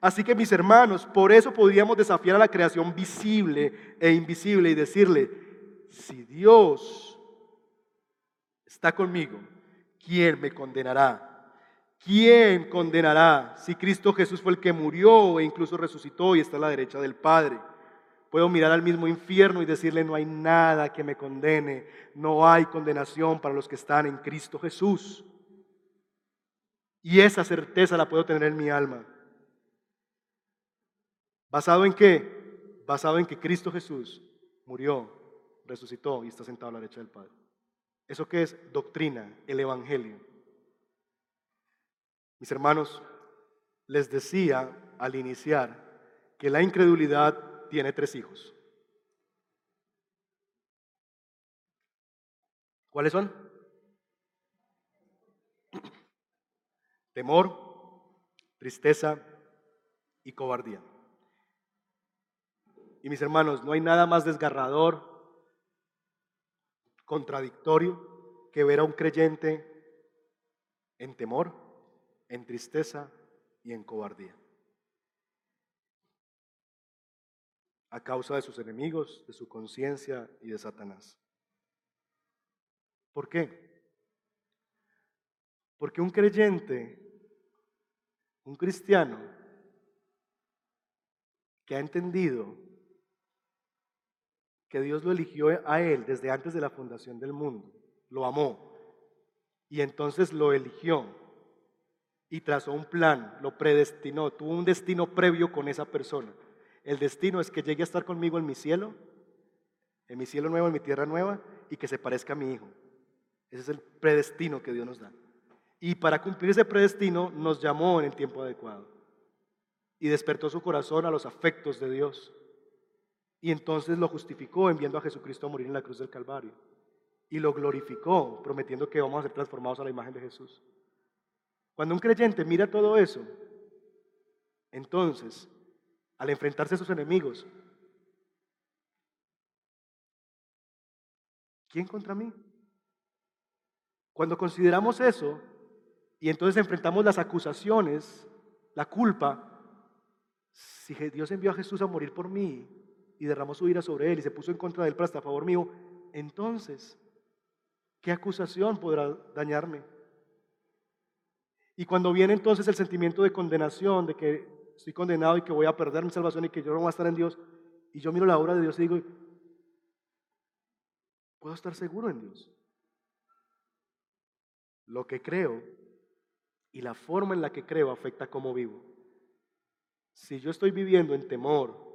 Así que mis hermanos, por eso podríamos desafiar a la creación visible e invisible y decirle, si Dios está conmigo, ¿quién me condenará? ¿Quién condenará si Cristo Jesús fue el que murió e incluso resucitó y está a la derecha del Padre? Puedo mirar al mismo infierno y decirle, no hay nada que me condene, no hay condenación para los que están en Cristo Jesús. Y esa certeza la puedo tener en mi alma. ¿Basado en qué? Basado en que Cristo Jesús murió, resucitó y está sentado a la derecha del Padre. ¿Eso qué es? Doctrina, el Evangelio. Mis hermanos, les decía al iniciar que la incredulidad tiene tres hijos. ¿Cuáles son? Temor, tristeza y cobardía. Y mis hermanos, no hay nada más desgarrador, contradictorio, que ver a un creyente en temor, en tristeza y en cobardía. A causa de sus enemigos, de su conciencia y de Satanás. ¿Por qué? Porque un creyente, un cristiano, que ha entendido que Dios lo eligió a él desde antes de la fundación del mundo. Lo amó. Y entonces lo eligió. Y trazó un plan, lo predestinó, tuvo un destino previo con esa persona. El destino es que llegue a estar conmigo en mi cielo, en mi cielo nuevo, en mi tierra nueva, y que se parezca a mi hijo. Ese es el predestino que Dios nos da. Y para cumplir ese predestino nos llamó en el tiempo adecuado. Y despertó su corazón a los afectos de Dios. Y entonces lo justificó enviando a Jesucristo a morir en la cruz del Calvario. Y lo glorificó, prometiendo que vamos a ser transformados a la imagen de Jesús. Cuando un creyente mira todo eso, entonces, al enfrentarse a sus enemigos, ¿quién contra mí? Cuando consideramos eso y entonces enfrentamos las acusaciones, la culpa, si Dios envió a Jesús a morir por mí, y derramó su ira sobre él y se puso en contra de él para estar a favor mío, entonces, ¿qué acusación podrá dañarme? Y cuando viene entonces el sentimiento de condenación, de que estoy condenado y que voy a perder mi salvación y que yo no voy a estar en Dios, y yo miro la obra de Dios y digo, puedo estar seguro en Dios. Lo que creo y la forma en la que creo afecta cómo vivo. Si yo estoy viviendo en temor,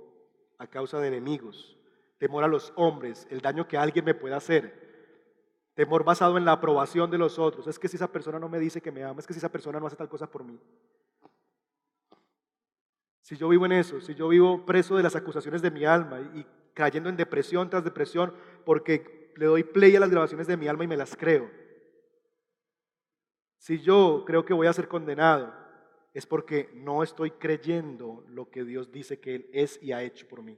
a causa de enemigos, temor a los hombres, el daño que alguien me pueda hacer, temor basado en la aprobación de los otros. Es que si esa persona no me dice que me ama, es que si esa persona no hace tal cosa por mí. Si yo vivo en eso, si yo vivo preso de las acusaciones de mi alma y cayendo en depresión tras depresión porque le doy play a las grabaciones de mi alma y me las creo. Si yo creo que voy a ser condenado, es porque no estoy creyendo lo que Dios dice que Él es y ha hecho por mí.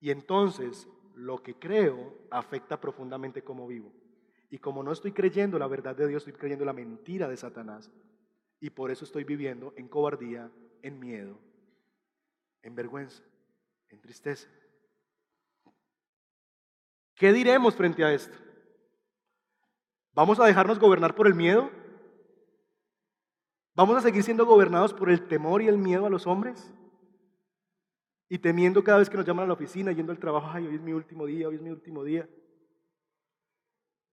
Y entonces lo que creo afecta profundamente cómo vivo. Y como no estoy creyendo la verdad de Dios, estoy creyendo la mentira de Satanás. Y por eso estoy viviendo en cobardía, en miedo, en vergüenza, en tristeza. ¿Qué diremos frente a esto? ¿Vamos a dejarnos gobernar por el miedo? ¿Vamos a seguir siendo gobernados por el temor y el miedo a los hombres? Y temiendo cada vez que nos llaman a la oficina, yendo al trabajo, ay, hoy es mi último día, hoy es mi último día.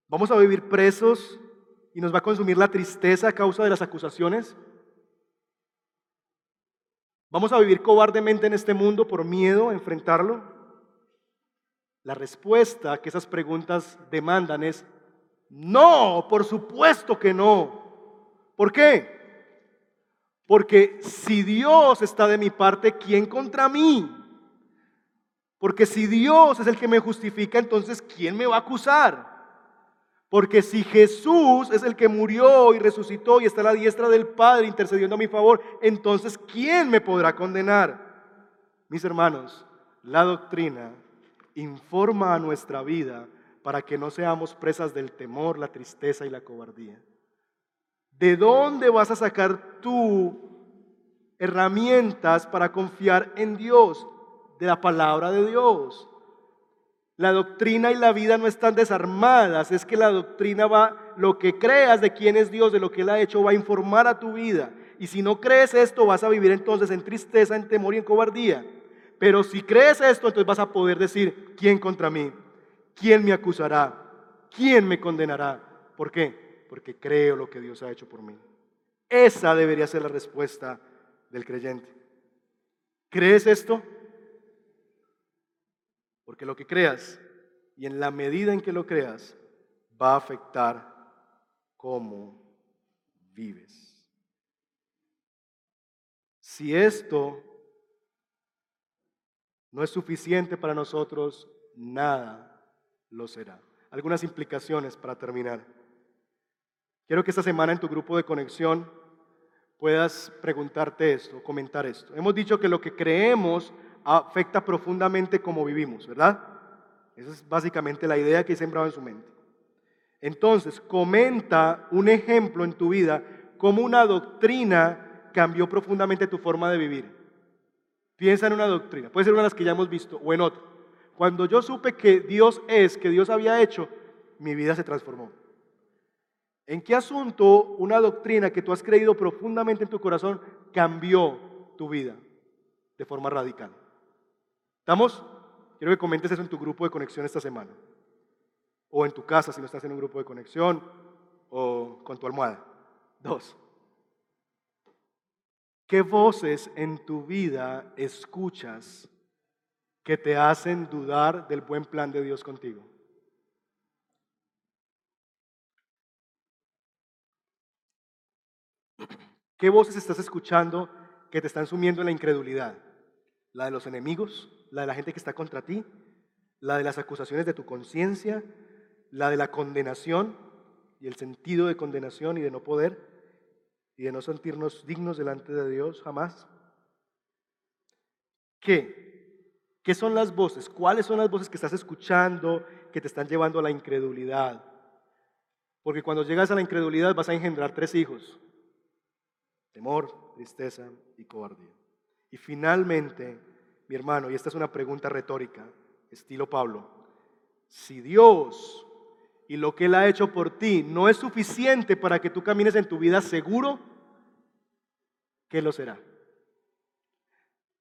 ¿Vamos a vivir presos y nos va a consumir la tristeza a causa de las acusaciones? ¿Vamos a vivir cobardemente en este mundo por miedo a enfrentarlo? La respuesta que esas preguntas demandan es, no, por supuesto que no. ¿Por qué? Porque si Dios está de mi parte, ¿quién contra mí? Porque si Dios es el que me justifica, entonces ¿quién me va a acusar? Porque si Jesús es el que murió y resucitó y está a la diestra del Padre intercediendo a mi favor, entonces ¿quién me podrá condenar? Mis hermanos, la doctrina informa a nuestra vida para que no seamos presas del temor, la tristeza y la cobardía. ¿De dónde vas a sacar tú herramientas para confiar en Dios? De la palabra de Dios. La doctrina y la vida no están desarmadas, es que la doctrina va, lo que creas de quién es Dios, de lo que Él ha hecho, va a informar a tu vida. Y si no crees esto, vas a vivir entonces en tristeza, en temor y en cobardía. Pero si crees esto, entonces vas a poder decir, ¿quién contra mí? ¿Quién me acusará? ¿Quién me condenará? ¿Por qué? Porque creo lo que Dios ha hecho por mí. Esa debería ser la respuesta del creyente. ¿Crees esto? Porque lo que creas, y en la medida en que lo creas, va a afectar cómo vives. Si esto no es suficiente para nosotros, nada lo será. Algunas implicaciones para terminar. Quiero que esta semana en tu grupo de conexión puedas preguntarte esto, comentar esto. Hemos dicho que lo que creemos afecta profundamente cómo vivimos, ¿verdad? Esa es básicamente la idea que he sembrado en su mente. Entonces, comenta un ejemplo en tu vida cómo una doctrina cambió profundamente tu forma de vivir. Piensa en una doctrina, puede ser una de las que ya hemos visto o en otra. Cuando yo supe que Dios es, que Dios había hecho, mi vida se transformó. ¿En qué asunto una doctrina que tú has creído profundamente en tu corazón cambió tu vida de forma radical? ¿Estamos? Quiero que comentes eso en tu grupo de conexión esta semana. O en tu casa si no estás en un grupo de conexión. O con tu almohada. Dos. ¿Qué voces en tu vida escuchas que te hacen dudar del buen plan de Dios contigo? ¿Qué voces estás escuchando que te están sumiendo en la incredulidad? ¿La de los enemigos? ¿La de la gente que está contra ti? ¿La de las acusaciones de tu conciencia? ¿La de la condenación y el sentido de condenación y de no poder? y de no sentirnos dignos delante de Dios jamás? ¿Qué? ¿Qué son las voces? ¿Cuáles son las voces que estás escuchando que te están llevando a la incredulidad? Porque cuando llegas a la incredulidad vas a engendrar tres hijos. Temor, tristeza y cobardía. Y finalmente, mi hermano, y esta es una pregunta retórica, estilo Pablo, si Dios y lo que Él ha hecho por ti no es suficiente para que tú camines en tu vida seguro, ¿qué lo será?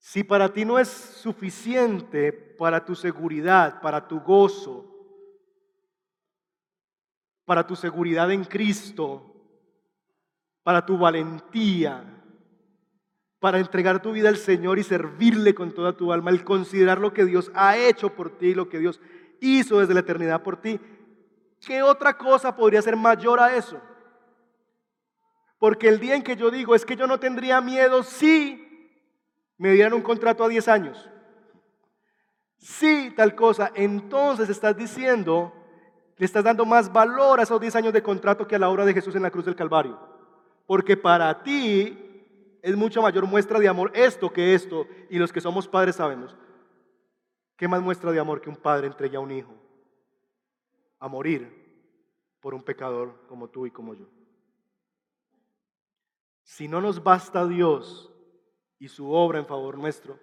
Si para ti no es suficiente para tu seguridad, para tu gozo, para tu seguridad en Cristo, para tu valentía, para entregar tu vida al Señor y servirle con toda tu alma, el considerar lo que Dios ha hecho por ti, lo que Dios hizo desde la eternidad por ti, ¿Qué otra cosa podría ser mayor a eso? Porque el día en que yo digo es que yo no tendría miedo si me dieran un contrato a 10 años. Si tal cosa, entonces estás diciendo, le estás dando más valor a esos 10 años de contrato que a la obra de Jesús en la cruz del Calvario. Porque para ti es mucha mayor muestra de amor esto que esto. Y los que somos padres sabemos. ¿Qué más muestra de amor que un padre entregue a un hijo? a morir por un pecador como tú y como yo. Si no nos basta Dios y su obra en favor nuestro,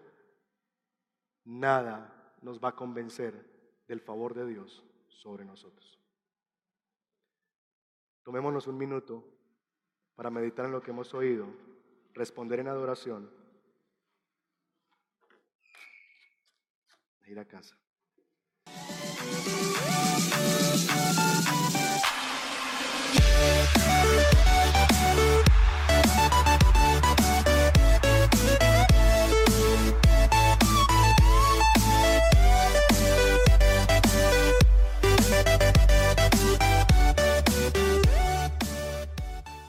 nada nos va a convencer del favor de Dios sobre nosotros. Tomémonos un minuto para meditar en lo que hemos oído, responder en adoración, ir a casa.